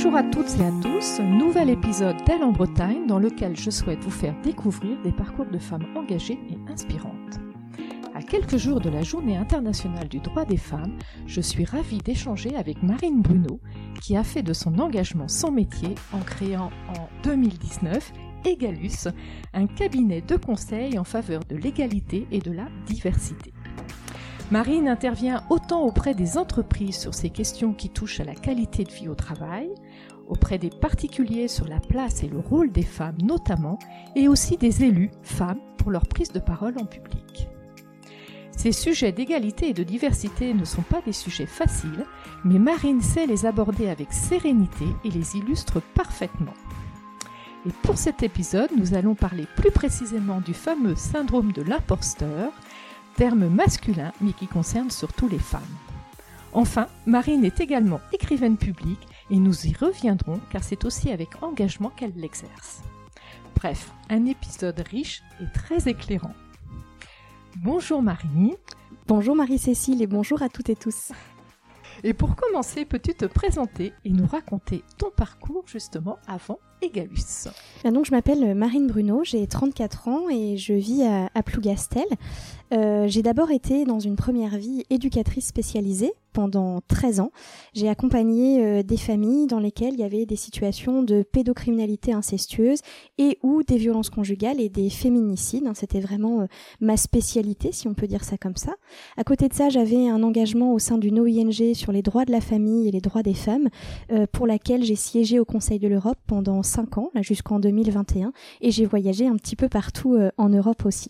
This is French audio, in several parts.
Bonjour à toutes et à tous, nouvel épisode d'Elle en Bretagne dans lequel je souhaite vous faire découvrir des parcours de femmes engagées et inspirantes. À quelques jours de la Journée internationale du droit des femmes, je suis ravie d'échanger avec Marine Bruno, qui a fait de son engagement son métier en créant en 2019 Egalus, un cabinet de conseil en faveur de l'égalité et de la diversité. Marine intervient autant auprès des entreprises sur ces questions qui touchent à la qualité de vie au travail, auprès des particuliers sur la place et le rôle des femmes notamment, et aussi des élus, femmes, pour leur prise de parole en public. Ces sujets d'égalité et de diversité ne sont pas des sujets faciles, mais Marine sait les aborder avec sérénité et les illustre parfaitement. Et pour cet épisode, nous allons parler plus précisément du fameux syndrome de l'imposteur, terme masculin mais qui concerne surtout les femmes. Enfin, Marine est également écrivaine publique et nous y reviendrons car c'est aussi avec engagement qu'elle l'exerce. Bref, un épisode riche et très éclairant. Bonjour Marie. Bonjour Marie-Cécile et bonjour à toutes et tous. Et pour commencer, peux-tu te présenter et nous raconter ton parcours justement avant Egalus ah, Donc, je m'appelle Marine Bruno, j'ai 34 ans et je vis à, Plougastel. Euh, j'ai d'abord été dans une première vie éducatrice spécialisée pendant 13 ans. J'ai accompagné euh, des familles dans lesquelles il y avait des situations de pédocriminalité incestueuse et ou des violences conjugales et des féminicides. Hein. C'était vraiment euh, ma spécialité, si on peut dire ça comme ça. À côté de ça, j'avais un engagement au sein d'une OING sur les droits de la famille et les droits des femmes, euh, pour laquelle j'ai siégé au Conseil de l'Europe pendant 5 ans, jusqu'en 2021, et j'ai voyagé un petit peu partout en Europe aussi.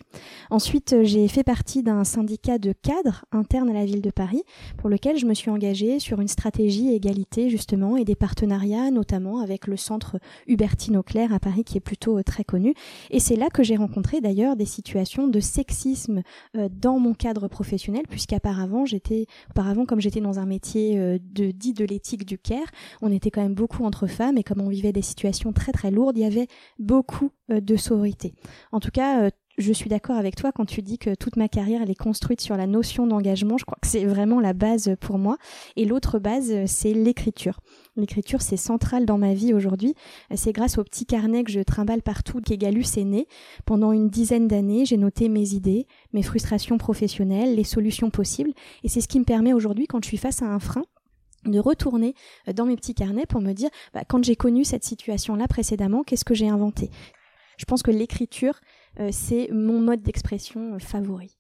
Ensuite, j'ai fait partie d'un syndicat de cadres interne à la ville de Paris, pour lequel je me suis engagée sur une stratégie égalité justement et des partenariats notamment avec le centre Hubertine Auclair à Paris qui est plutôt euh, très connu. Et c'est là que j'ai rencontré d'ailleurs des situations de sexisme euh, dans mon cadre professionnel puisqu'auparavant j'étais, auparavant comme j'étais dans un métier euh, de dit de l'éthique du care, on était quand même beaucoup entre femmes et comme on vivait des situations très très lourdes, il y avait beaucoup de sororité. En tout cas, je suis d'accord avec toi quand tu dis que toute ma carrière elle est construite sur la notion d'engagement. Je crois que c'est vraiment la base pour moi. Et l'autre base, c'est l'écriture. L'écriture, c'est central dans ma vie aujourd'hui. C'est grâce au petit carnet que je trimballe partout qu'Egalus est né. Pendant une dizaine d'années, j'ai noté mes idées, mes frustrations professionnelles, les solutions possibles. Et c'est ce qui me permet aujourd'hui, quand je suis face à un frein, de retourner dans mes petits carnets pour me dire, bah, quand j'ai connu cette situation-là précédemment, qu'est-ce que j'ai inventé? Je pense que l'écriture, euh, c'est mon mode d'expression euh, favori.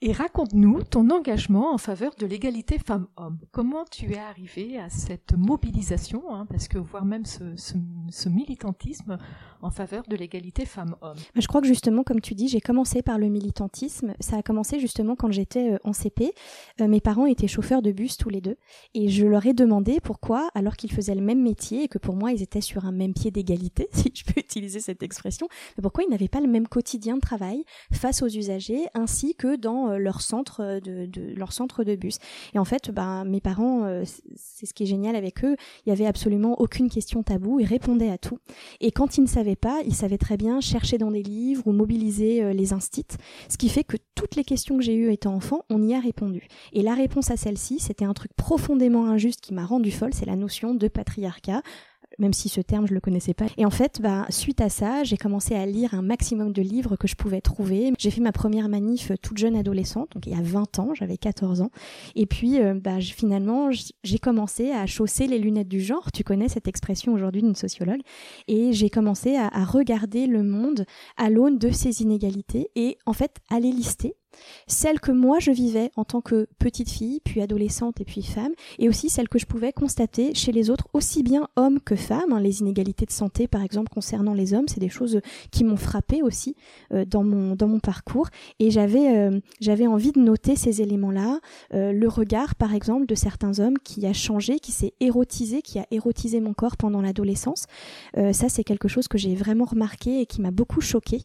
Et raconte-nous ton engagement en faveur de l'égalité femmes-hommes. Comment tu es arrivé à cette mobilisation, hein, parce que voire même ce, militantisme en faveur de l'égalité femmes-hommes? Bah, Je crois que justement, comme tu dis, j'ai commencé par le militantisme. Ça a commencé justement quand j'étais euh, en CP. Euh, mes parents étaient chauffeurs de bus tous les deux, et je leur ai demandé pourquoi, alors qu'ils faisaient le même métier et que pour moi ils étaient sur un même pied d'égalité, si je peux utiliser cette expression, pourquoi ils n'avaient pas le même quotidien de travail face aux usagers, ainsi que dans euh, leur centre euh, de, de, bus. Et en fait, ben, mes parents, euh, c'est ce qui est génial avec eux, il y avait absolument aucune question taboue, ils répondaient à tout. Et quand ils ne savaient pas, ils savaient très bien chercher dans des livres ou mobiliser les instits, ce qui fait que toutes les questions que j'ai eues étant enfant, on y a répondu. Et la réponse à celle-ci, c'était un truc profondément injuste qui m'a rendu folle, c'est la notion de patriarcat même si ce terme je le connaissais pas. Et en fait, bah, suite à ça, j'ai commencé à lire un maximum de livres que je pouvais trouver. J'ai fait ma première manif euh, toute jeune adolescente, donc il y a 20 ans, j'avais 14 ans. Et puis, euh, bah, finalement, j'ai commencé à chausser les lunettes du genre. Tu connais cette expression aujourd'hui d'une sociologue. Et j'ai commencé à, à regarder le monde à l'aune de ces inégalités et en fait à les lister celle que moi je vivais en tant que petite fille, puis adolescente et puis femme, et aussi celle que je pouvais constater chez les autres, aussi bien hommes que femmes. Hein. les inégalités de santé, par exemple, concernant les hommes, c'est des choses qui m'ont frappé aussi euh, dans mon dans mon parcours. Et j'avais euh, j'avais envie de noter ces éléments-là, euh, le regard, par exemple, de certains hommes qui a changé, qui s'est érotisé, qui a érotisé mon corps pendant l'adolescence. ça, c'est quelque chose que j'ai vraiment remarqué et qui m'a beaucoup choqué.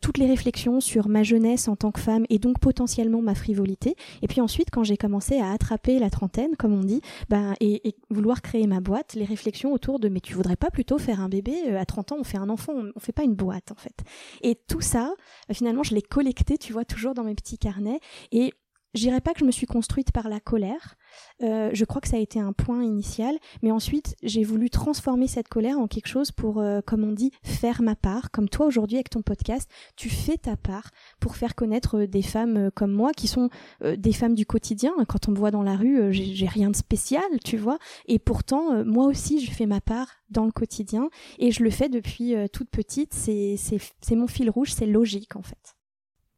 toutes les réflexions sur ma jeunesse en tant que femme et donc potentiellement ma frivolité. Et puis ensuite, quand j'ai commencé à attraper la trentaine, comme on dit, ben, et, vouloir créer ma boîte, les réflexions autour de mais tu voudrais pas plutôt faire un bébé euh, à 30 ans, on fait un enfant, on, fait pas une boîte en fait. Et tout ça, euh, finalement, je l'ai collecté, tu vois, toujours dans mes petits carnets. Et je dirais pas que je me suis construite par la colère. Euh, je crois que ça a été un point initial, mais ensuite j'ai voulu transformer cette colère en quelque chose pour, euh, comme on dit, faire ma part. Comme toi aujourd'hui avec ton podcast, tu fais ta part pour faire connaître euh, des femmes comme moi qui sont des femmes du quotidien. Quand on me voit dans la rue, j'ai rien de spécial, tu vois. Et pourtant, moi aussi, je fais ma part dans le quotidien et je le fais depuis toute petite. C'est mon fil rouge, c'est logique en fait.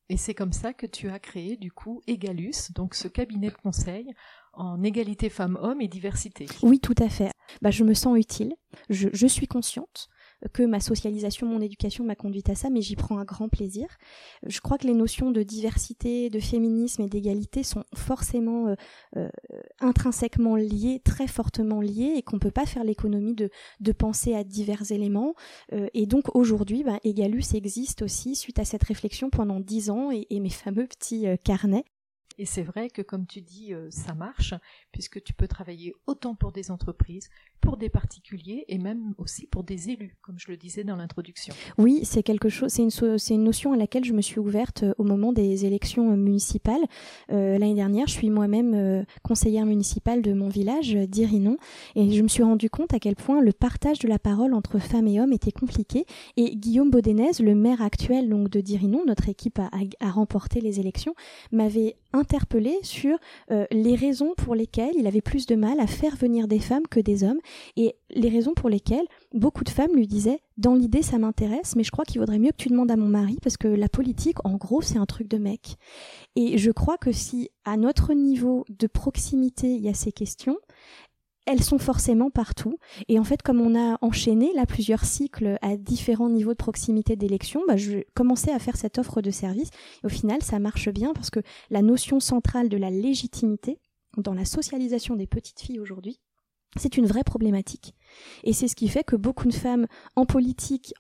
Et c'est comme ça que tu as créé du coup Egalus, donc ce cabinet de conseil en égalité femmes-hommes et diversité. Oui, tout à fait. Bah, je me sens utile, je suis consciente que ma socialisation, mon éducation m'a conduite à ça, mais j'y prends un grand plaisir. Je crois que les notions de diversité, de féminisme et d'égalité sont forcément euh, euh, intrinsèquement liées, très fortement liées, et qu'on ne peut pas faire l'économie de, de penser à divers éléments. Euh, et donc aujourd'hui, ben, Egalus existe aussi suite à cette réflexion pendant dix ans et, et mes fameux petits carnets. Et c'est vrai que, comme tu dis, ça marche, puisque tu peux travailler autant pour des entreprises pour des particuliers et même aussi pour des élus, comme je le disais dans l'introduction. Oui, c'est quelque chose, c'est une, notion à laquelle je me suis ouverte euh, au moment des élections euh, municipales. Euh, l'année dernière, je suis moi-même conseillère municipale de mon village, d'Irinon, et je me suis rendu compte à quel point le partage de la parole entre femmes et hommes était compliqué. Et Guillaume Baudenez, le maire actuel donc de Dirinon, notre équipe a, remporté les élections, m'avait interpellé sur les raisons pour lesquelles il avait plus de mal à faire venir des femmes que des hommes et les raisons pour lesquelles beaucoup de femmes lui disaient dans l'idée ça m'intéresse mais je crois qu'il vaudrait mieux que tu demandes à mon mari parce que la politique en gros c'est un truc de mec et je crois que si à notre niveau de proximité il y a ces questions elles sont forcément partout. Et en fait, comme on a enchaîné là plusieurs cycles à différents niveaux de proximité d'élection, bah, je commençais à faire cette offre de service. au final, ça marche bien parce que la notion centrale de la légitimité dans la socialisation des petites filles aujourd'hui, c'est une vraie problématique. Et c'est ce qui fait que beaucoup de femmes en politique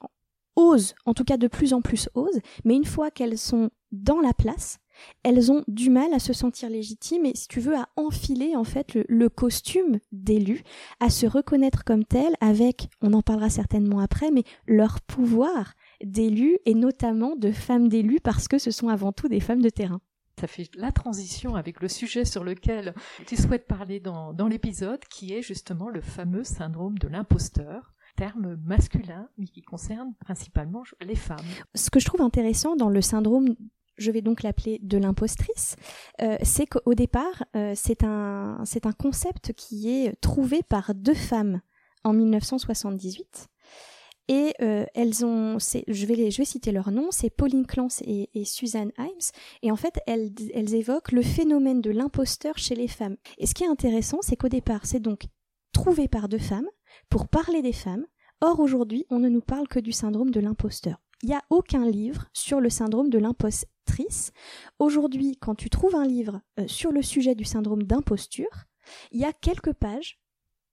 osent, en tout cas de plus en plus osent, mais une fois qu'elles sont dans la place, elles ont du mal à se sentir légitimes et, si tu veux, à enfiler en fait le, costume d'élu, à se reconnaître comme telles avec, on en parlera certainement après, mais leur pouvoir d'élus et notamment de femmes d'élus parce que ce sont avant tout des femmes de terrain. Ça fait la transition avec le sujet sur lequel tu souhaites parler dans, dans l'épisode, qui est justement le fameux syndrome de l'imposteur terme masculin, mais qui concerne principalement les femmes. Ce que je trouve intéressant dans le syndrome je vais donc l'appeler de l'impostrice, euh, c'est qu'au départ, euh, c'est un, concept qui est trouvé par deux femmes en 1978 et euh, elles ont, je vais, citer leur nom, c'est Pauline Clance et, et, Suzanne Himes. Et en fait, elles évoquent le phénomène de l'imposteur chez les femmes. Et ce qui est intéressant, c'est qu'au départ, c'est donc trouvé par deux femmes pour parler des femmes. Or, aujourd'hui, on ne nous parle que du syndrome de l'imposteur. Il n'y a aucun livre sur le syndrome de l'impostrice. Aujourd'hui, quand tu trouves un livre euh, sur le sujet du syndrome d'imposture, il y a quelques pages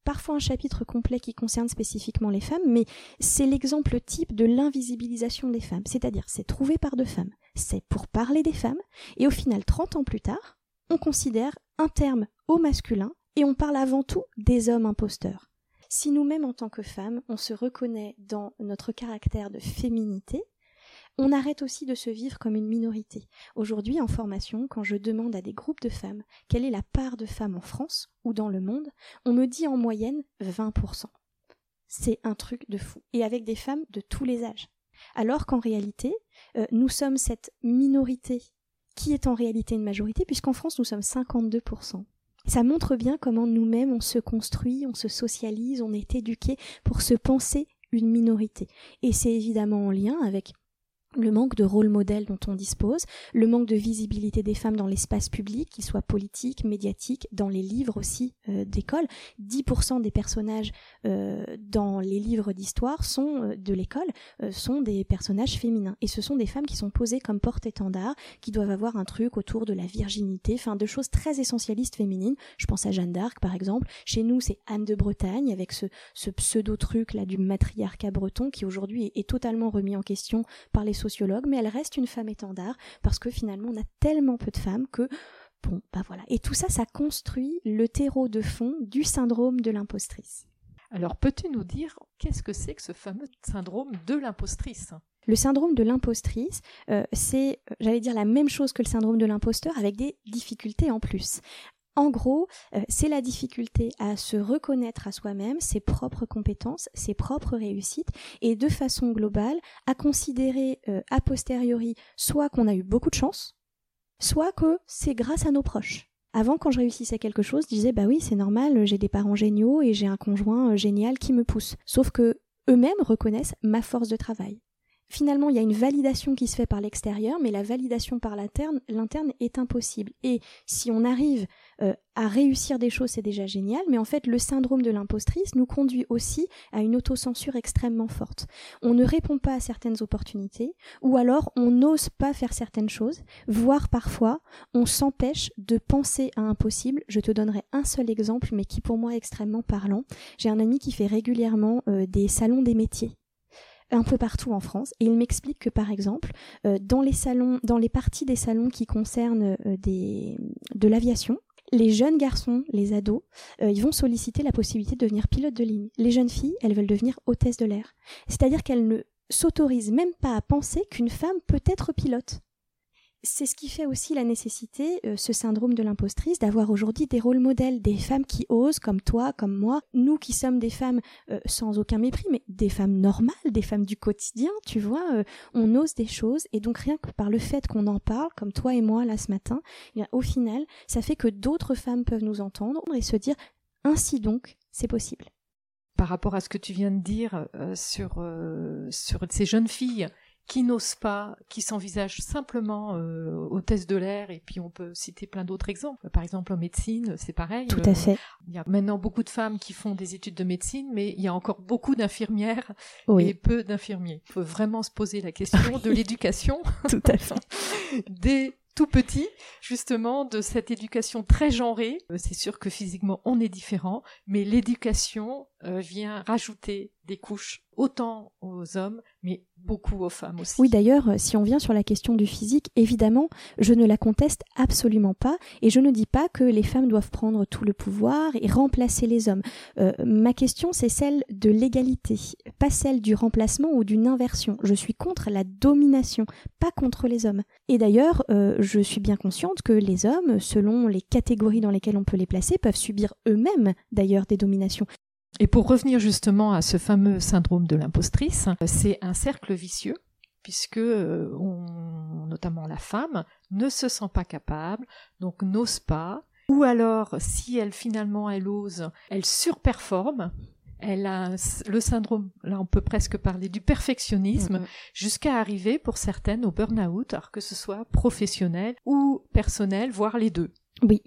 parfois un chapitre complet qui concerne spécifiquement les femmes, mais c'est l'exemple type de l'invisibilisation des femmes. C'est-à-dire, c'est trouvé par deux femmes, c'est pour parler des femmes, et au final, 30 ans plus tard, on considère un terme au masculin, et on parle avant tout des hommes imposteurs. Si nous-mêmes, en tant que femmes, on se reconnaît dans notre caractère de féminité, on arrête aussi de se vivre comme une minorité. Aujourd'hui, en formation, quand je demande à des groupes de femmes quelle est la part de femmes en France ou dans le monde, on me dit en moyenne 20%. C'est un truc de fou. Et avec des femmes de tous les âges. Alors qu'en réalité, euh, nous sommes cette minorité qui est en réalité une majorité, puisqu'en France, nous sommes 52%. Ça montre bien comment nous-mêmes on se construit, on se socialise, on est éduqué pour se penser une minorité. Et c'est évidemment en lien avec le manque de rôle modèle dont on dispose, le manque de visibilité des femmes dans l'espace public, qu'il soit politique, médiatique, dans les livres aussi euh, d'école. 10% des personnages euh, dans les livres d'histoire sont euh, de l'école sont des personnages féminins et ce sont des femmes qui sont posées comme porte-étendard, qui doivent avoir un truc autour de la virginité, enfin de choses très essentialistes féminines. Je pense à Jeanne d'Arc par exemple. Chez nous, c'est Anne de Bretagne avec ce, pseudo truc là du matriarcat breton qui aujourd'hui est, est totalement remis en question par les sociologue, mais elle reste une femme étendard parce que finalement on a tellement peu de femmes que bon, bah voilà. Et tout ça, ça construit le terreau de fond du syndrome de l'impostrice. Alors peux-tu nous dire qu'est-ce que c'est que ce fameux syndrome de l'impostrice? Le syndrome de l'impostrice, euh, c'est, euh, j'allais dire, la même chose que le syndrome de l'imposteur avec des difficultés en plus. En gros, euh, c'est la difficulté à se reconnaître à soi-même, ses propres compétences, ses propres réussites, et de façon globale, à considérer a posteriori soit qu'on a eu beaucoup de chance, soit que c'est grâce à nos proches. Avant, quand je réussissais quelque chose, je disais bah oui, c'est normal, j'ai des parents géniaux et j'ai un conjoint génial qui me pousse. Sauf que eux-mêmes reconnaissent ma force de travail. Finalement, il y a une validation qui se fait par l'extérieur, mais la validation par l'interne est impossible. Et si on arrive euh, à réussir des choses, c'est déjà génial, mais en fait, le syndrome de l'impostrice nous conduit aussi à une autocensure extrêmement forte. On ne répond pas à certaines opportunités, ou alors on n'ose pas faire certaines choses, voire parfois on s'empêche de penser à un possible. Je te donnerai un seul exemple, mais qui pour moi est extrêmement parlant. J'ai un ami qui fait régulièrement euh, des salons des métiers un peu partout en France. Et il m'explique que par exemple, euh, dans les salons, dans les parties des salons qui concernent euh, des, de l'aviation, les jeunes garçons, les ados, euh, ils vont solliciter la possibilité de devenir pilote de ligne. Les jeunes filles, elles veulent devenir hôtesse de l'air. C'est-à-dire qu'elles ne s'autorisent même pas à penser qu'une femme peut être pilote c'est ce qui fait aussi la nécessité, euh, ce syndrome de l'impostrice, d'avoir aujourd'hui des rôles modèles, des femmes qui osent, comme toi, comme moi, nous qui sommes des femmes euh, sans aucun mépris, mais des femmes normales, des femmes du quotidien, tu vois, euh, on ose des choses, et donc rien que par le fait qu'on en parle, comme toi et moi là ce matin, eh au final, ça fait que d'autres femmes peuvent nous entendre et se dire, ainsi donc, c'est possible. Par rapport à ce que tu viens de dire sur, sur ces jeunes filles qui n'osent pas, qui s'envisagent simplement euh, hôtesse de l'air, et puis on peut citer plein d'autres exemples. Par exemple, en médecine, c'est pareil. Tout à fait. Il y a maintenant beaucoup de femmes qui font des études de médecine, mais il y a encore beaucoup d'infirmières et peu d'infirmiers. Il faut vraiment se poser la question de l'éducation. Tout à fait. des tout petit, justement, de cette éducation très genrée. Euh, c'est sûr que physiquement, on est différent, mais l'éducation euh, vient rajouter des couches autant aux hommes, mais beaucoup aux femmes aussi. Oui, d'ailleurs, euh, si on vient sur la question du physique, évidemment, je ne la conteste absolument pas, et je ne dis pas que les femmes doivent prendre tout le pouvoir et remplacer les hommes. ma question, c'est celle de l'égalité, pas celle du remplacement ou d'une inversion. Je suis contre la domination, pas contre les hommes. Et d'ailleurs, je suis bien consciente que les hommes, selon les catégories dans lesquelles on peut les placer, peuvent subir eux-mêmes d'ailleurs des dominations. Et pour revenir justement à ce fameux syndrome de l'impostrice, c'est un cercle vicieux puisque euh, notamment la femme ne se sent pas capable, donc n'ose pas, ou alors si elle finalement elle ose, elle surperforme, elle a le syndrome, là on peut presque parler du perfectionnisme, mm-hmm. jusqu'à arriver pour certaines au burn-out, alors que ce soit professionnel ou personnel, voire les deux. Oui,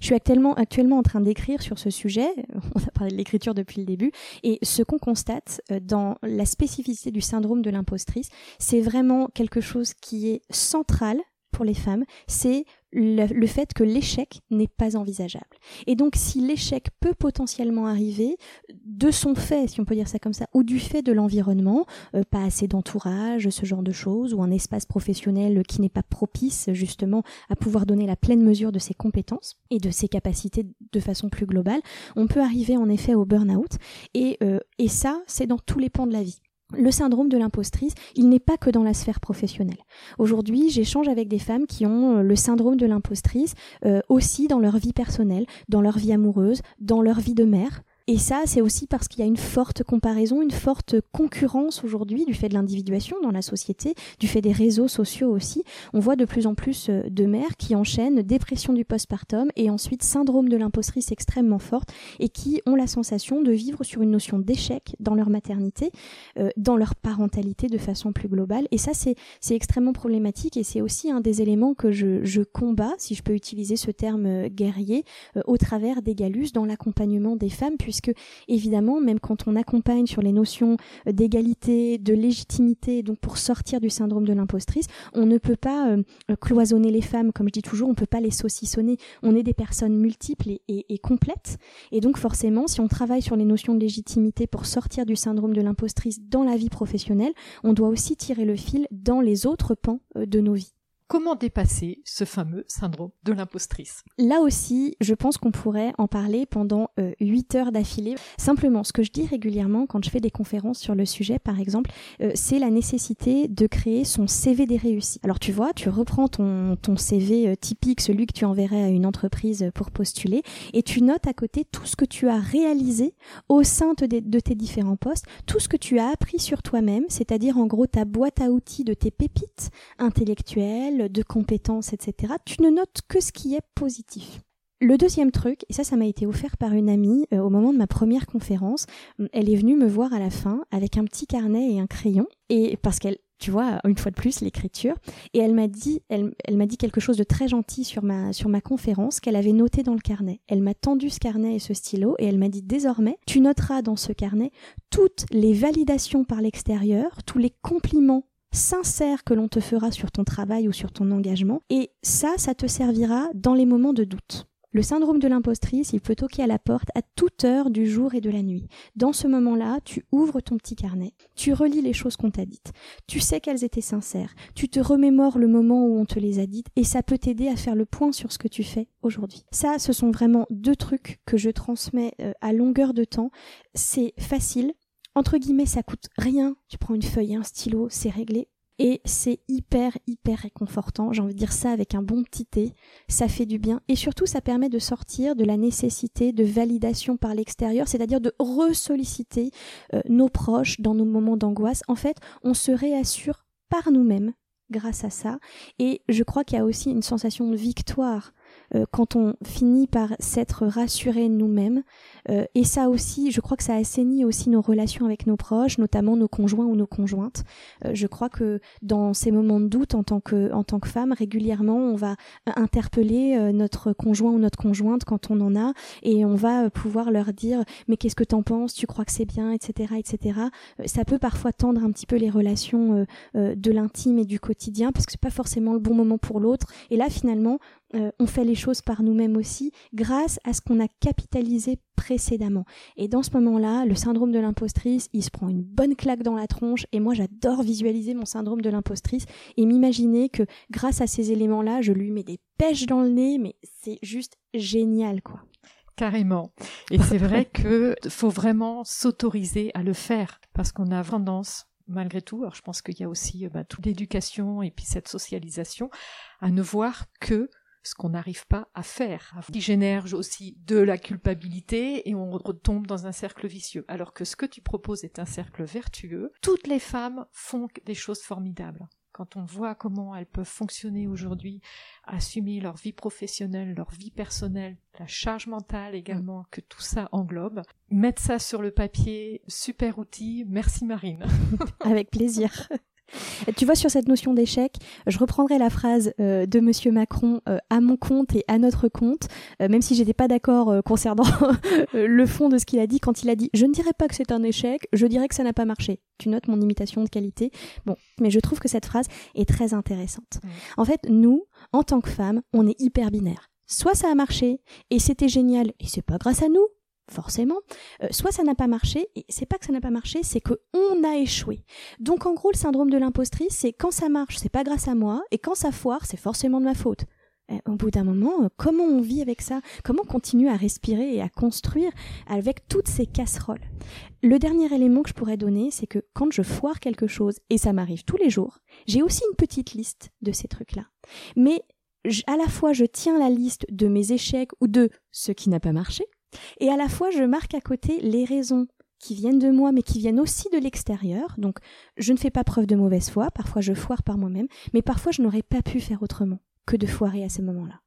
je suis actuellement, en train d'écrire sur ce sujet, on a parlé de l'écriture depuis le début, et ce qu'on constate euh, dans la spécificité du syndrome de l'impostrice, c'est vraiment quelque chose qui est central pour les femmes, c'est le, fait que l'échec n'est pas envisageable. Et donc si l'échec peut potentiellement arriver de son fait, si on peut dire ça comme ça, ou du fait de l'environnement, euh, pas assez d'entourage, ce genre de choses, ou un espace professionnel qui n'est pas propice justement à pouvoir donner la pleine mesure de ses compétences et de ses capacités de façon plus globale, on peut arriver en effet au burn-out. Et, euh, et ça, c'est dans tous les pans de la vie. Le syndrome de l'impostrice, il n'est pas que dans la sphère professionnelle. Aujourd'hui, j'échange avec des femmes qui ont euh, le syndrome de l'impostrice euh, aussi dans leur vie personnelle, dans leur vie amoureuse, dans leur vie de mère, et ça, c'est aussi parce qu'il y a une forte comparaison, une forte concurrence aujourd'hui du fait de l'individuation dans la société, du fait des réseaux sociaux aussi. On voit de plus en plus euh, de mères qui enchaînent dépression du postpartum et ensuite syndrome de l'impostrice extrêmement forte et qui ont la sensation de vivre sur une notion d'échec dans leur maternité, euh, dans leur parentalité de façon plus globale. Et ça, c'est extrêmement problématique et c'est aussi un des éléments que je, je, combats, si je peux utiliser ce terme euh, guerrier, au travers des galus dans l'accompagnement des femmes, que évidemment, même quand on accompagne sur les notions d'égalité, de légitimité, donc pour sortir du syndrome de l'impostrice, on ne peut pas euh, cloisonner les femmes, comme je dis toujours, on ne peut pas les saucissonner. On est des personnes multiples et, complètes, et donc forcément, si on travaille sur les notions de légitimité pour sortir du syndrome de l'impostrice dans la vie professionnelle, on doit aussi tirer le fil dans les autres pans euh, de nos vies. Comment dépasser ce fameux syndrome de l'impostrice Là aussi, je pense qu'on pourrait en parler pendant euh, 8 heures d'affilée. Simplement, ce que je dis régulièrement quand je fais des conférences sur le sujet, par exemple, euh, c'est la nécessité de créer son CV des réussites. Alors tu vois, tu reprends ton, CV euh, typique, celui que tu enverrais à une entreprise pour postuler, et tu notes à côté tout ce que tu as réalisé au sein de tes différents postes, tout ce que tu as appris sur toi-même, c'est-à-dire en gros ta boîte à outils de tes pépites intellectuelles, de compétences, etc. Tu ne notes que ce qui est positif. Le deuxième truc, et ça, ça m'a été offert par une amie euh, au moment de ma première conférence. Elle est venue me voir à la fin avec un petit carnet et un crayon, et parce qu'elle, tu vois, une fois de plus, l'écriture. Et elle m'a dit, elle, elle m'a dit quelque chose de très gentil sur ma, sur ma conférence qu'elle avait noté dans le carnet. Elle m'a tendu ce carnet et ce stylo et elle m'a dit désormais, tu noteras dans ce carnet toutes les validations par l'extérieur, tous les compliments sincères que l'on te fera sur ton travail ou sur ton engagement. Et ça, ça te servira dans les moments de doute. Le syndrome de l'impostrice, il peut toquer à la porte à toute heure du jour et de la nuit. Dans ce moment-là, tu ouvres ton petit carnet, tu relis les choses qu'on t'a dites, tu sais qu'elles étaient sincères, tu te remémores le moment où on te les a dites et ça peut t'aider à faire le point sur ce que tu fais aujourd'hui. Ça, ce sont vraiment deux trucs que je transmets euh, à longueur de temps. C'est facile. Entre guillemets, ça coûte rien. Tu prends une feuille et un stylo, c'est réglé. Et c'est hyper, hyper réconfortant. J'ai envie de dire ça avec un bon petit thé. Ça fait du bien. Et surtout, ça permet de sortir de la nécessité de validation par l'extérieur, c'est-à-dire de ressolliciter euh, nos proches dans nos moments d'angoisse. En fait, on se réassure par nous-mêmes grâce à ça. Et je crois qu'il y a aussi une sensation de victoire euh, quand on finit par s'être rassuré nous-mêmes. Euh, et ça aussi, je crois que ça assainit aussi nos relations avec nos proches, notamment nos conjoints ou nos conjointes. Euh, je crois que dans ces moments de doute, en tant que, en tant que femme, régulièrement, on va interpeller notre conjoint ou notre conjointe quand on en a, et on va pouvoir leur dire mais qu'est-ce que t'en penses, tu crois que c'est bien, etc., etc. Ça peut parfois tendre un petit peu les relations de l'intime et du quotidien parce que c'est pas forcément le bon moment pour l'autre. Et là, finalement, euh, on fait les choses par nous-mêmes aussi grâce à ce qu'on a capitalisé précédemment. Et dans ce moment-là, le syndrome de l'impostrice, il se prend une bonne claque dans la tronche et moi j'adore visualiser mon syndrome de l'impostrice et m'imaginer que grâce à ces éléments-là, je lui mets des pêches dans le nez, mais c'est juste génial quoi. Carrément. Et c'est vrai que faut vraiment s'autoriser à le faire parce qu'on a tendance malgré tout, alors je pense qu'il y a aussi bah, toute l'éducation et puis cette socialisation, à ne voir que ce qu'on n'arrive pas à faire, qui génère aussi de la culpabilité et on retombe dans un cercle vicieux. Alors que ce que tu proposes est un cercle vertueux. Toutes les femmes font des choses formidables. Quand on voit comment elles peuvent fonctionner aujourd'hui, assumer leur vie professionnelle, leur vie personnelle, la charge mentale également, que tout ça englobe, mettre ça sur le papier, super outil. Merci Marine. Avec plaisir. Tu vois, sur cette notion d'échec, je reprendrai la phrase euh, de Monsieur Macron euh, à mon compte et à notre compte, euh, même si j'étais pas d'accord concernant le fond de ce qu'il a dit quand il a dit je ne dirais pas que c'est un échec, je dirais que ça n'a pas marché. Tu notes mon imitation de qualité. Bon, mais je trouve que cette phrase est très intéressante. En fait, nous, en tant que femmes, on est hyper binaire. Soit ça a marché et c'était génial et c'est pas grâce à nous, forcément, euh, soit ça n'a pas marché, et c'est pas que ça n'a pas marché, c'est que on a échoué. Donc en gros, le syndrome de l'impostrice, c'est quand ça marche, c'est pas grâce à moi, et quand ça foire, c'est forcément de ma faute. au bout d'un moment, euh, comment on vit avec ça? Comment on continue à respirer et à construire avec toutes ces casseroles? Le dernier élément que je pourrais donner, c'est que quand je foire quelque chose, et ça m'arrive tous les jours, j'ai aussi une petite liste de ces trucs-là. Mais à la fois, je tiens la liste de mes échecs ou de ce qui n'a pas marché, et à la fois, je marque à côté les raisons qui viennent de moi, mais qui viennent aussi de l'extérieur. Donc, je ne fais pas preuve de mauvaise foi. Parfois, je foire par moi-même, mais parfois, je n'aurais pas pu faire autrement que de foirer à ce moment-là.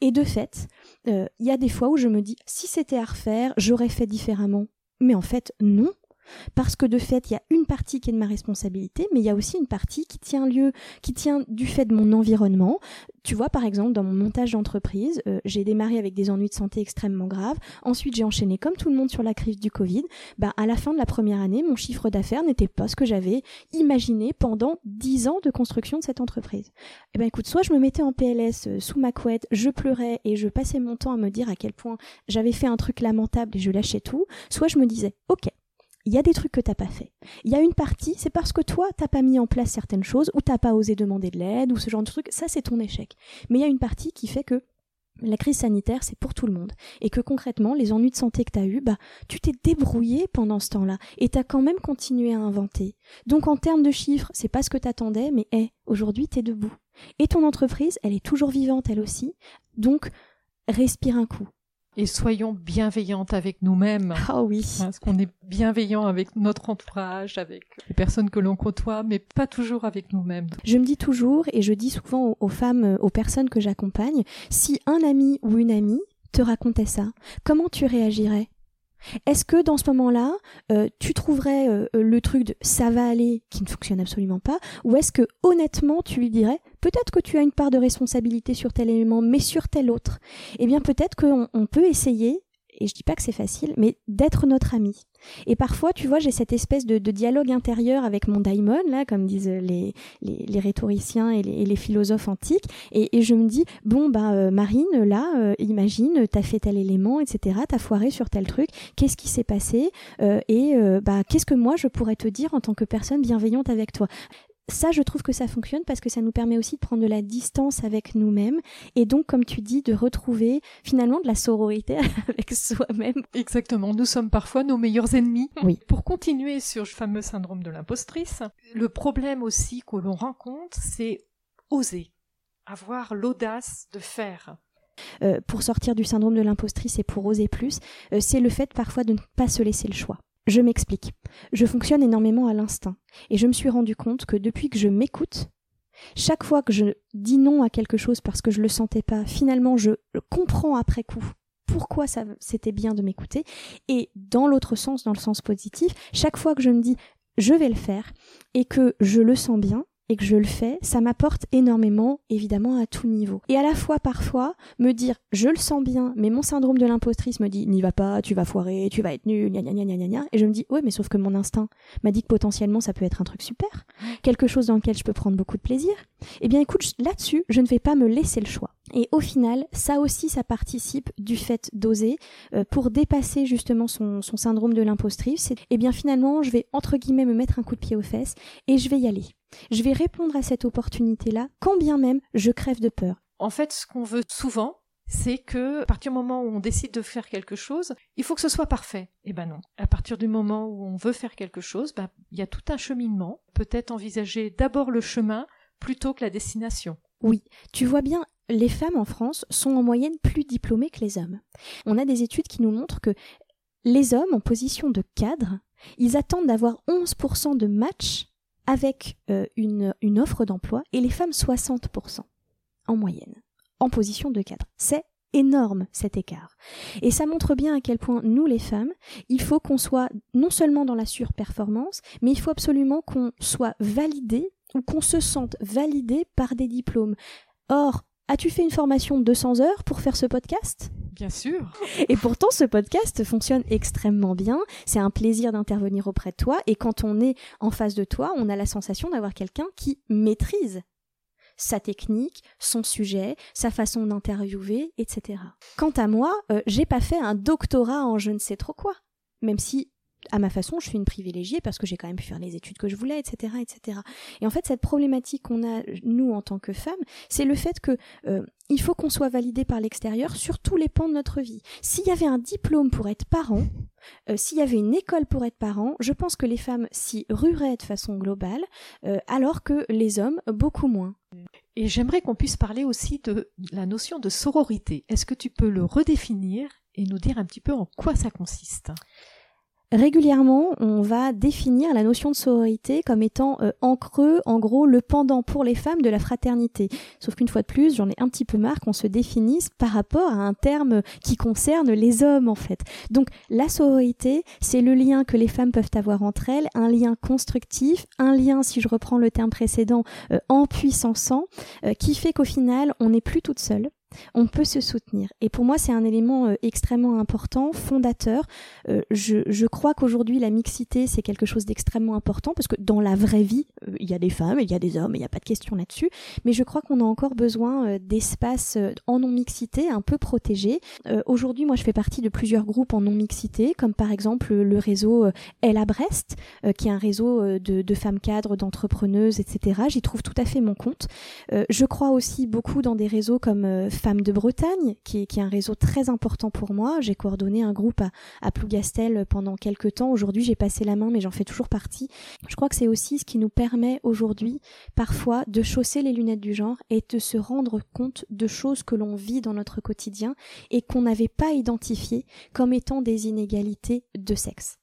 Et de fait, euh, il y a des fois où je me dis, si c'était à refaire, j'aurais fait différemment. Mais en fait, non. Parce que de fait, il y a une partie qui est de ma responsabilité, mais il y a aussi une partie qui tient lieu, qui tient du fait de mon environnement. Tu vois, par exemple, dans mon montage d'entreprise, euh, j'ai démarré avec des ennuis de santé extrêmement graves. Ensuite, j'ai enchaîné comme tout le monde sur la crise du Covid. Ben, à la fin de la première année, mon chiffre d'affaires n'était pas ce que j'avais imaginé pendant dix ans de construction de cette entreprise. Eh ben, écoute, soit je me mettais en PLS euh, sous ma couette, je pleurais et je passais mon temps à me dire à quel point j'avais fait un truc lamentable et je lâchais tout, soit je me disais, ok, il y a des trucs que t'as pas fait. Il y a une partie, c'est parce que toi, t'as pas mis en place certaines choses, ou t'as pas osé demander de l'aide, ou ce genre de truc. Ça, c'est ton échec. Mais il y a une partie qui fait que la crise sanitaire, c'est pour tout le monde. Et que concrètement, les ennuis de santé que tu as eus, bah, tu t'es débrouillé pendant ce temps-là. Et tu as quand même continué à inventer. Donc en termes de chiffres, c'est pas ce que t'attendais, mais hé, aujourd'hui, tu es debout. Et ton entreprise, elle est toujours vivante, elle aussi. Donc, respire un coup et soyons bienveillantes avec nous-mêmes. Ah oui. Parce qu'on est bienveillant avec notre entourage, avec les personnes que l'on côtoie, mais pas toujours avec nous-mêmes. Je me dis toujours, et je dis souvent aux femmes, aux personnes que j'accompagne, si un ami ou une amie te racontait ça, comment tu réagirais? Est-ce que dans ce moment-là, euh, tu trouverais euh, le truc de ça va aller qui ne fonctionne absolument pas, ou est-ce que honnêtement tu lui dirais peut-être que tu as une part de responsabilité sur tel élément, mais sur tel autre Eh bien peut-être qu'on peut essayer et je dis pas que c'est facile, mais d'être notre ami. Et parfois, tu vois, j'ai cette espèce de, dialogue intérieur avec mon daimon, là, comme disent les, les, rhétoriciens et les, philosophes antiques, et, je me dis, bon, bah, euh, Marine, là, euh, imagine, t'as fait tel élément, etc., t'as foiré sur tel truc, qu'est-ce qui s'est passé, euh, et bah, qu'est-ce que moi je pourrais te dire en tant que personne bienveillante avec toi? Ça, je trouve que ça fonctionne parce que ça nous permet aussi de prendre de la distance avec nous-mêmes et donc, comme tu dis, de retrouver finalement de la sororité avec soi-même. Exactement. Nous sommes parfois nos meilleurs ennemis. Oui. Pour continuer sur ce fameux syndrome de l'impostrice, le problème aussi que l'on rencontre, c'est oser, avoir l'audace de faire. Euh, pour sortir du syndrome de l'impostrice et pour oser plus, euh, c'est le fait parfois de ne pas se laisser le choix. Je m'explique. Je fonctionne énormément à l'instinct. Et je me suis rendu compte que depuis que je m'écoute, chaque fois que je dis non à quelque chose parce que je le sentais pas, finalement je comprends après coup pourquoi c'était bien de m'écouter. Et dans l'autre sens, dans le sens positif, chaque fois que je me dis je vais le faire et que je le sens bien, et que je le fais, ça m'apporte énormément, évidemment, à tout niveau. Et à la fois, parfois, me dire, je le sens bien, mais mon syndrome de l'impostrice me dit, n'y va pas, tu vas foirer, tu vas être nul, gna gna gna gna gna, et je me dis, ouais, mais sauf que mon instinct m'a dit que potentiellement ça peut être un truc super, quelque chose dans lequel je peux prendre beaucoup de plaisir. Eh bien, écoute, là-dessus, je ne vais pas me laisser le choix. Et au final, ça aussi, ça participe du fait d'oser euh, pour dépasser justement son, syndrome de l'impostrice. C'est, eh bien, finalement, je vais entre guillemets me mettre un coup de pied aux fesses et je vais y aller. Je vais répondre à cette opportunité-là, quand bien même je crève de peur. En fait, ce qu'on veut souvent, c'est que à partir du moment où on décide de faire quelque chose, il faut que ce soit parfait. Eh ben non. À partir du moment où on veut faire quelque chose, ben, il y a tout un cheminement. Peut-être envisager d'abord le chemin plutôt que la destination. Oui, tu vois bien, les femmes en France sont en moyenne plus diplômées que les hommes. On a des études qui nous montrent que les hommes en position de cadre, ils attendent d'avoir 11% de match avec euh, une, une offre d'emploi et les femmes 60% en moyenne, en position de cadre. C'est énorme cet écart. Et ça montre bien à quel point nous les femmes, il faut qu'on soit non seulement dans la surperformance, mais il faut absolument qu'on soit validé ou qu'on se sente validé par des diplômes. Or, as-tu fait une formation de 200 heures pour faire ce podcast? Bien sûr. Et pourtant, ce podcast fonctionne extrêmement bien. C'est un plaisir d'intervenir auprès de toi. Et quand on est en face de toi, on a la sensation d'avoir quelqu'un qui maîtrise sa technique, son sujet, sa façon d'interviewer, etc. Quant à moi, euh, j'ai pas fait un doctorat en je ne sais trop quoi. Même si à ma façon, je suis une privilégiée parce que j'ai quand même pu faire les études que je voulais, etc., etc. Et en fait, cette problématique qu'on a nous en tant que femmes, c'est le fait que euh, il faut qu'on soit validé par l'extérieur sur tous les pans de notre vie. S'il y avait un diplôme pour être parent, euh, s'il y avait une école pour être parent, je pense que les femmes s'y rueraient de façon globale, euh, alors que les hommes beaucoup moins. Et j'aimerais qu'on puisse parler aussi de la notion de sororité. Est-ce que tu peux le redéfinir et nous dire un petit peu en quoi ça consiste? Régulièrement, on va définir la notion de sororité comme étant euh, en creux, en gros, le pendant pour les femmes de la fraternité. Sauf qu'une fois de plus, j'en ai un petit peu marre qu'on se définisse par rapport à un terme qui concerne les hommes, en fait. Donc, la sororité, c'est le lien que les femmes peuvent avoir entre elles, un lien constructif, un lien, si je reprends le terme précédent, euh, en puissance, euh, qui fait qu'au final, on n'est plus toute seule on peut se soutenir. Et pour moi, c'est un élément euh, extrêmement important, fondateur. Euh, je, crois qu'aujourd'hui, la mixité, c'est quelque chose d'extrêmement important, parce que dans la vraie vie, euh, il y a des femmes, il y a des hommes, il n'y a pas de question là-dessus. Mais je crois qu'on a encore besoin d'espaces en non-mixité, un peu protégés. aujourd'hui, moi, je fais partie de plusieurs groupes en non-mixité, comme par exemple le réseau Elle à Brest, qui est un réseau de, de femmes cadres, d'entrepreneuses, etc. J'y trouve tout à fait mon compte. je crois aussi beaucoup dans des réseaux comme Femmes de Bretagne, qui est, un réseau très important pour moi. J'ai coordonné un groupe à, à Plougastel pendant quelques temps. Aujourd'hui, j'ai passé la main, mais j'en fais toujours partie. Je crois que c'est aussi ce qui nous permet aujourd'hui, parfois, de chausser les lunettes du genre et de se rendre compte de choses que l'on vit dans notre quotidien et qu'on n'avait pas identifiées comme étant des inégalités de sexe.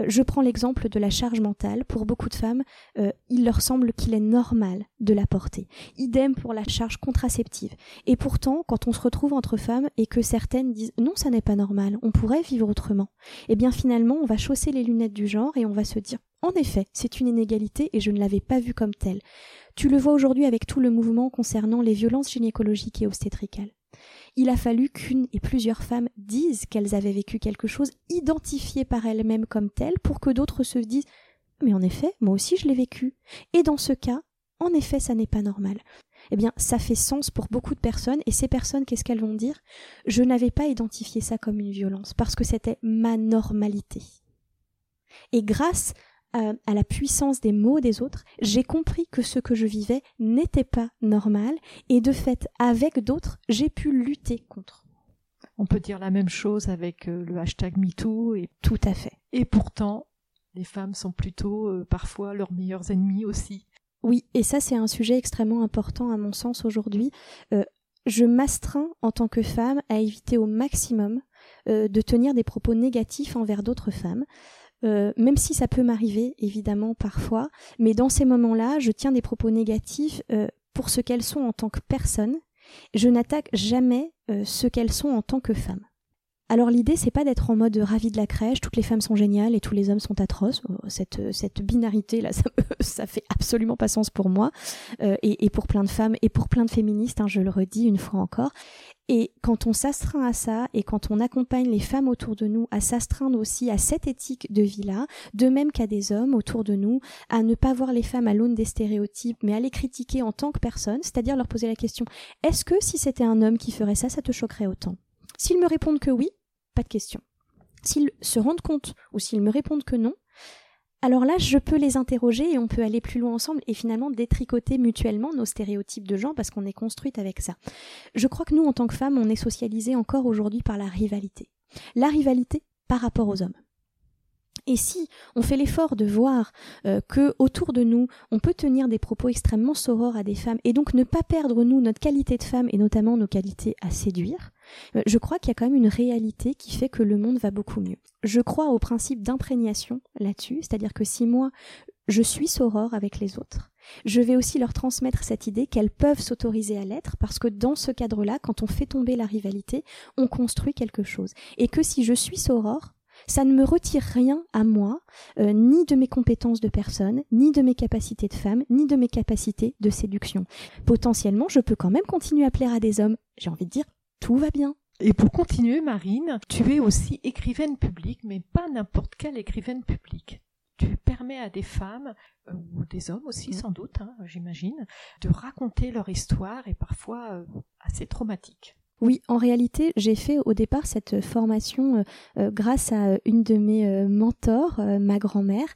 Euh, je prends l'exemple de la charge mentale. Pour beaucoup de femmes, euh, il leur semble qu'il est normal de la porter. Idem pour la charge contraceptive. Et pourtant, quand on se retrouve entre femmes et que certaines disent non, ça n'est pas normal, on pourrait vivre autrement, eh bien finalement, on va chausser les lunettes du genre et on va se dire en effet, c'est une inégalité et je ne l'avais pas vue comme telle. Tu le vois aujourd'hui avec tout le mouvement concernant les violences gynécologiques et obstétricales il a fallu qu'une et plusieurs femmes disent qu'elles avaient vécu quelque chose, identifié par elles-mêmes comme tel, pour que d'autres se disent Mais en effet, moi aussi je l'ai vécu. Et dans ce cas, en effet, ça n'est pas normal. Eh bien, ça fait sens pour beaucoup de personnes, et ces personnes, qu'est-ce qu'elles vont dire? Je n'avais pas identifié ça comme une violence, parce que c'était ma normalité. Et grâce à, la puissance des mots des autres, j'ai compris que ce que je vivais n'était pas normal et de fait, avec d'autres, j'ai pu lutter contre. On peut dire la même chose avec euh, le hashtag MeToo et tout à fait. Et pourtant, les femmes sont plutôt euh, parfois leurs meilleurs ennemis aussi. Oui, et ça c'est un sujet extrêmement important à mon sens aujourd'hui. Euh, je m'astreins en tant que femme à éviter au maximum de tenir des propos négatifs envers d'autres femmes. Euh, même si ça peut m'arriver évidemment parfois, mais dans ces moments-là, je tiens des propos négatifs euh, pour ce qu'elles sont en tant que personnes. Je n'attaque jamais euh, ce qu'elles sont en tant que femmes. Alors l'idée c'est pas d'être en mode ravi de la crèche, toutes les femmes sont géniales et tous les hommes sont atroces. Oh, cette, cette binarité là, ça, ça fait absolument pas sens pour moi et, pour plein de femmes et pour plein de féministes, hein, je le redis une fois encore. Et quand on s'astreint à ça et quand on accompagne les femmes autour de nous à s'astreindre aussi à cette éthique de vie-là, de même qu'à des hommes autour de nous, à ne pas voir les femmes à l'aune des stéréotypes, mais à les critiquer en tant que personne, c'est-à-dire leur poser la question est-ce que si c'était un homme qui ferait ça, ça te choquerait autant? S'ils me répondent que oui, pas de question. S'ils se rendent compte ou s'ils me répondent que non, alors là, je peux les interroger et on peut aller plus loin ensemble et finalement détricoter mutuellement nos stéréotypes de genre parce qu'on est construite avec ça. Je crois que nous, en tant que femmes, on est socialisés encore aujourd'hui par la rivalité. La rivalité par rapport aux hommes. Et si on fait l'effort de voir euh, que autour de nous, on peut tenir des propos extrêmement sorores à des femmes et donc ne pas perdre nous notre qualité de femme et notamment nos qualités à séduire, je crois qu'il y a quand même une réalité qui fait que le monde va beaucoup mieux. Je crois au principe d'imprégnation là-dessus, c'est-à-dire que si moi je suis sorore avec les autres, je vais aussi leur transmettre cette idée qu'elles peuvent s'autoriser à l'être parce que dans ce cadre-là, quand on fait tomber la rivalité, on construit quelque chose. Et que si je suis sorore, ça ne me retire rien à moi, euh, ni de mes compétences de personne, ni de mes capacités de femme, ni de mes capacités de séduction. Potentiellement, je peux quand même continuer à plaire à des hommes. J'ai envie de dire, tout va bien. Et pour continuer, Marine, tu es aussi écrivaine publique, mais pas n'importe quelle écrivaine publique. Tu permets à des femmes, euh, ou des hommes aussi mm. sans doute, hein, j'imagine, de raconter leur histoire et parfois euh, assez traumatique. Oui, en réalité, j'ai fait au départ cette formation euh, euh, grâce à une de mes euh, mentors, ma grand-mère,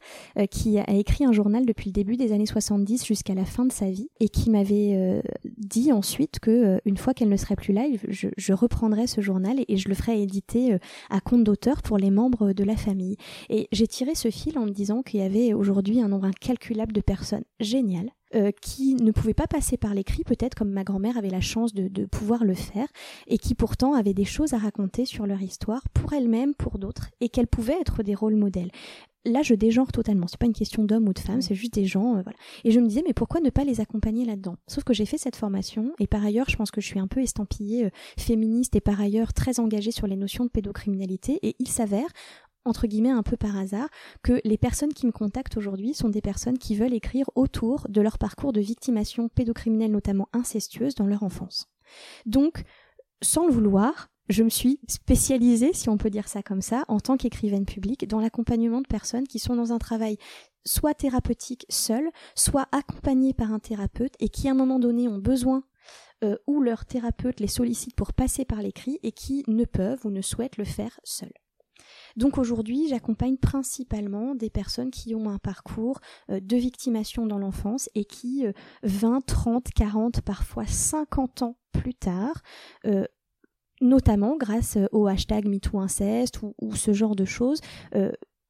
qui a écrit un journal depuis le début des années 70 jusqu'à la fin de sa vie et qui m'avait dit ensuite que une fois qu'elle ne serait plus là, je, je reprendrais ce journal et, je le ferais éditer à compte d'auteur pour les membres de la famille. Et j'ai tiré ce fil en me disant qu'il y avait aujourd'hui un nombre incalculable de personnes géniales euh, qui ne pouvaient pas passer par l'écrit, peut-être comme ma grand-mère avait la chance de, de, pouvoir le faire, et qui pourtant avaient des choses à raconter sur leur histoire, pour elles-mêmes, pour d'autres, et qu'elles pouvaient être des rôles modèles. Là, je dégenre totalement. C'est pas une question d'homme ou de femme, c'est juste des gens, euh, voilà. Et je me disais, mais pourquoi ne pas les accompagner là-dedans? Sauf que j'ai fait cette formation, et par ailleurs, je pense que je suis un peu estampillée euh, féministe et par ailleurs très engagée sur les notions de pédocriminalité. Et il s'avère, entre guillemets un peu par hasard que les personnes qui me contactent aujourd'hui sont des personnes qui veulent écrire autour de leur parcours de victimation pédocriminelle notamment incestueuse dans leur enfance. Donc, sans le vouloir, je me suis spécialisée, si on peut dire ça comme ça, en tant qu'écrivaine publique, dans l'accompagnement de personnes qui sont dans un travail soit thérapeutique seul, soit accompagnées par un thérapeute et qui à un moment donné ont besoin euh, ou leur thérapeute les sollicite pour passer par l'écrit et qui ne peuvent ou ne souhaitent le faire seuls. Donc aujourd'hui, j'accompagne principalement des personnes qui ont un parcours euh, de victimation dans l'enfance et qui, 20, 30, 40, parfois 50 ans plus tard, euh, notamment grâce au hashtag MeTooInceste ou ce genre de choses,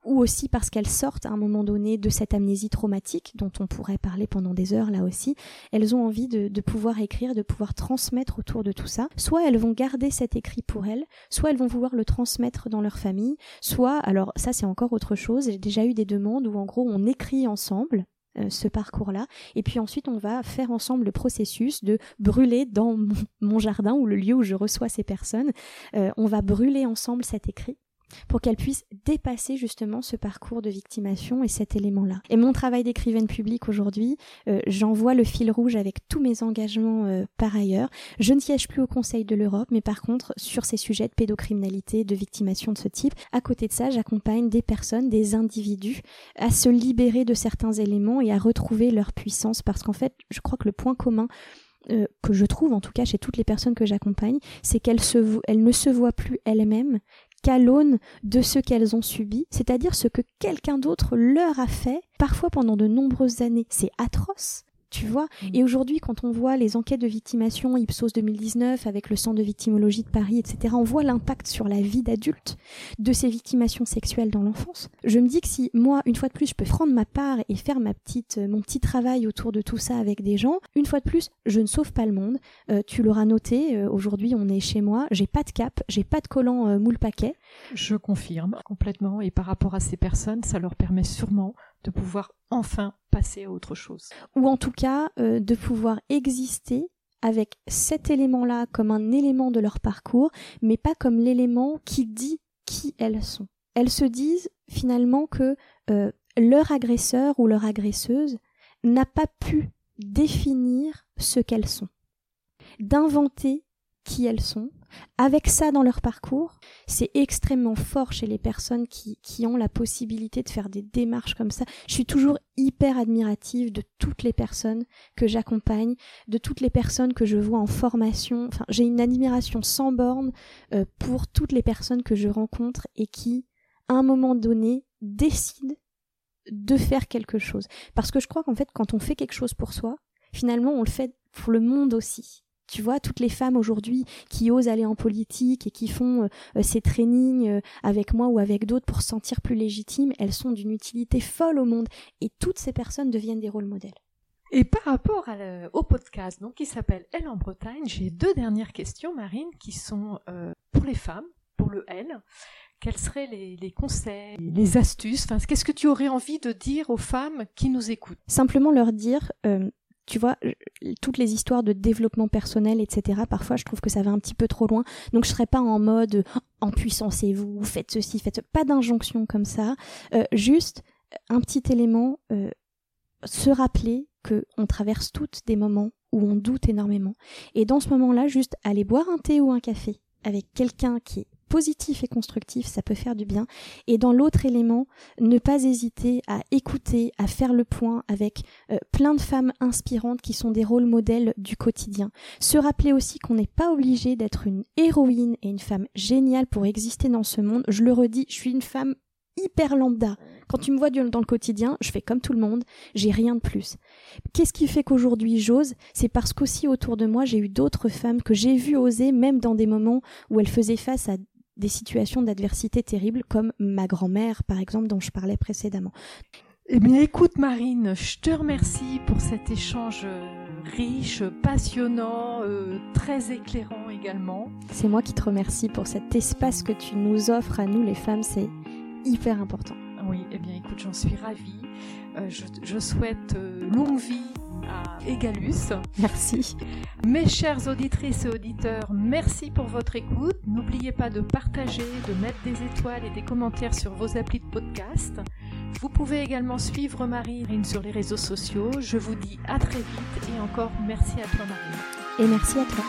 ou aussi parce qu'elles sortent à un moment donné de cette amnésie traumatique dont on pourrait parler pendant des heures là aussi, elles ont envie de, pouvoir écrire, de pouvoir transmettre autour de tout ça. Soit elles vont garder cet écrit pour elles, soit elles vont vouloir le transmettre dans leur famille, soit, alors ça c'est encore autre chose, j'ai déjà eu des demandes où en gros on écrit ensemble, euh, ce parcours-là. Et puis ensuite, on va faire ensemble le processus de brûler dans mon, jardin ou le lieu où je reçois ces personnes. Euh, on va brûler ensemble cet écrit pour qu'elle puisse dépasser justement ce parcours de victimation et cet élément-là. Et mon travail d'écrivaine publique aujourd'hui, euh, j'envoie le fil rouge avec tous mes engagements euh, par ailleurs. Je ne siège plus au Conseil de l'Europe, mais par contre, sur ces sujets de pédocriminalité, de victimation de ce type, à côté de ça, j'accompagne des personnes, des individus à se libérer de certains éléments et à retrouver leur puissance parce qu'en fait, je crois que le point commun euh, que je trouve en tout cas chez toutes les personnes que j'accompagne, c'est qu'elles ne se voient plus elles-mêmes qu'à de ce qu'elles ont subi, c'est-à-dire ce que quelqu'un d'autre leur a fait, parfois pendant de nombreuses années. C'est atroce tu vois. Mm. Et aujourd'hui, quand on voit les enquêtes de victimation, Ipsos 2019, avec le Centre de victimologie de Paris, etc., on voit l'impact sur la vie d'adulte de ces victimations sexuelles dans l'enfance. Je me dis que si moi, une fois de plus, je peux prendre ma part et faire ma petite, euh, mon petit travail autour de tout ça avec des gens, une fois de plus, je ne sauve pas le monde. Euh, tu l'auras noté, euh, aujourd'hui, on est chez moi, j'ai pas de cap, j'ai pas de collant moule paquet. Je confirme complètement. Et par rapport à ces personnes, ça leur permet sûrement de pouvoir enfin passer à autre chose. Ou en tout cas, euh, de pouvoir exister avec cet élément-là comme un élément de leur parcours, mais pas comme l'élément qui dit qui elles sont. Elles se disent finalement que euh, leur agresseur ou leur agresseuse n'a pas pu définir ce qu'elles sont, d'inventer qui elles sont, avec ça dans leur parcours, c'est extrêmement fort chez les personnes qui, qui ont la possibilité de faire des démarches comme ça. Je suis toujours hyper admirative de toutes les personnes que j'accompagne, de toutes les personnes que je vois en formation. Enfin, j'ai une admiration sans borne euh, pour toutes les personnes que je rencontre et qui, à un moment donné, décident de faire quelque chose. Parce que je crois qu'en fait, quand on fait quelque chose pour soi, finalement, on le fait pour le monde aussi. Tu vois, toutes les femmes aujourd'hui qui osent aller en politique et qui font euh, euh, ces trainings euh, avec moi ou avec d'autres pour se sentir plus légitimes, elles sont d'une utilité folle au monde. Et toutes ces personnes deviennent des rôles modèles. Et par rapport au podcast donc, qui s'appelle Elle en Bretagne, j'ai deux dernières questions, Marine, qui sont pour les femmes, pour le L. Quels seraient les, conseils, les astuces enfin, Qu'est-ce que tu aurais envie de dire aux femmes qui nous écoutent? Simplement leur dire, tu vois, toutes les histoires de développement personnel, etc., parfois je trouve que ça va un petit peu trop loin. Donc je serais pas en mode en puissance et vous, faites ceci, faites pas d'injonction comme ça. Euh, juste un petit élément, euh, se rappeler que on traverse toutes des moments où on doute énormément. Et dans ce moment-là, juste aller boire un thé ou un café avec quelqu'un qui est positif et constructif, ça peut faire du bien. Et dans l'autre élément, ne pas hésiter à écouter, à faire le point avec euh, plein de femmes inspirantes qui sont des rôles modèles du quotidien. Se rappeler aussi qu'on n'est pas obligé d'être une héroïne et une femme géniale pour exister dans ce monde. Je le redis, je suis une femme hyper lambda. Quand tu me vois dans le quotidien, je fais comme tout le monde, j'ai rien de plus. Qu'est-ce qui fait qu'aujourd'hui j'ose? C'est parce qu'aussi autour de moi, j'ai eu d'autres femmes que j'ai vues oser, même dans des moments où elles faisaient face à des situations d'adversité terribles, comme ma grand-mère, par exemple, dont je parlais précédemment. Eh bien, écoute, Marine, je te remercie pour cet échange euh, riche, passionnant, euh, très éclairant également. C'est moi qui te remercie pour cet espace que tu nous offres à nous, les femmes. C'est hyper important. Oui, eh bien, écoute, j'en suis ravie. Euh, je, souhaite longue vie à Egalus. Merci. Mes chères auditrices et auditeurs, merci pour votre écoute. N'oubliez pas de partager, de mettre des étoiles et des commentaires sur vos applis de podcast. Vous pouvez également suivre Marine sur les réseaux sociaux. Je vous dis à très vite et encore merci à toi Marine. Et merci à toi.